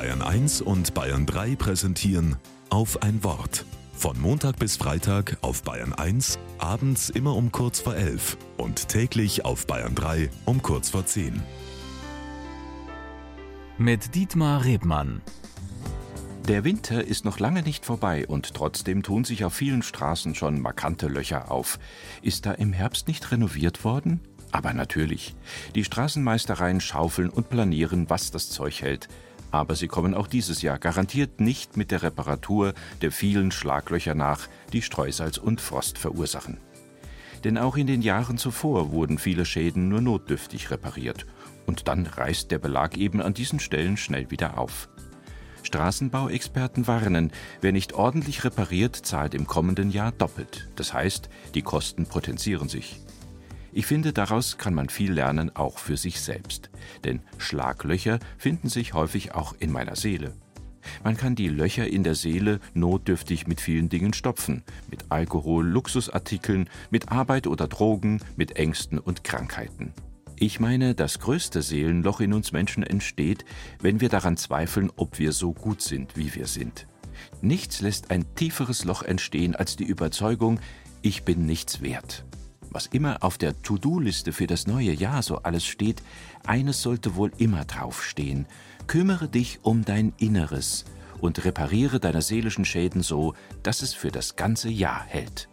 Bayern 1 und Bayern 3 präsentieren auf ein Wort. Von Montag bis Freitag auf Bayern 1, abends immer um kurz vor 11 und täglich auf Bayern 3 um kurz vor 10. Mit Dietmar Rebmann. Der Winter ist noch lange nicht vorbei und trotzdem tun sich auf vielen Straßen schon markante Löcher auf. Ist da im Herbst nicht renoviert worden? Aber natürlich. Die Straßenmeistereien schaufeln und planieren, was das Zeug hält. Aber sie kommen auch dieses Jahr garantiert nicht mit der Reparatur der vielen Schlaglöcher nach, die Streusalz und Frost verursachen. Denn auch in den Jahren zuvor wurden viele Schäden nur notdürftig repariert. Und dann reißt der Belag eben an diesen Stellen schnell wieder auf. Straßenbauexperten warnen, wer nicht ordentlich repariert, zahlt im kommenden Jahr doppelt. Das heißt, die Kosten potenzieren sich. Ich finde, daraus kann man viel lernen, auch für sich selbst. Denn Schlaglöcher finden sich häufig auch in meiner Seele. Man kann die Löcher in der Seele notdürftig mit vielen Dingen stopfen. Mit Alkohol, Luxusartikeln, mit Arbeit oder Drogen, mit Ängsten und Krankheiten. Ich meine, das größte Seelenloch in uns Menschen entsteht, wenn wir daran zweifeln, ob wir so gut sind, wie wir sind. Nichts lässt ein tieferes Loch entstehen als die Überzeugung, ich bin nichts wert. Was immer auf der To-Do-Liste für das neue Jahr so alles steht, eines sollte wohl immer draufstehen. Kümmere dich um dein Inneres und repariere deine seelischen Schäden so, dass es für das ganze Jahr hält.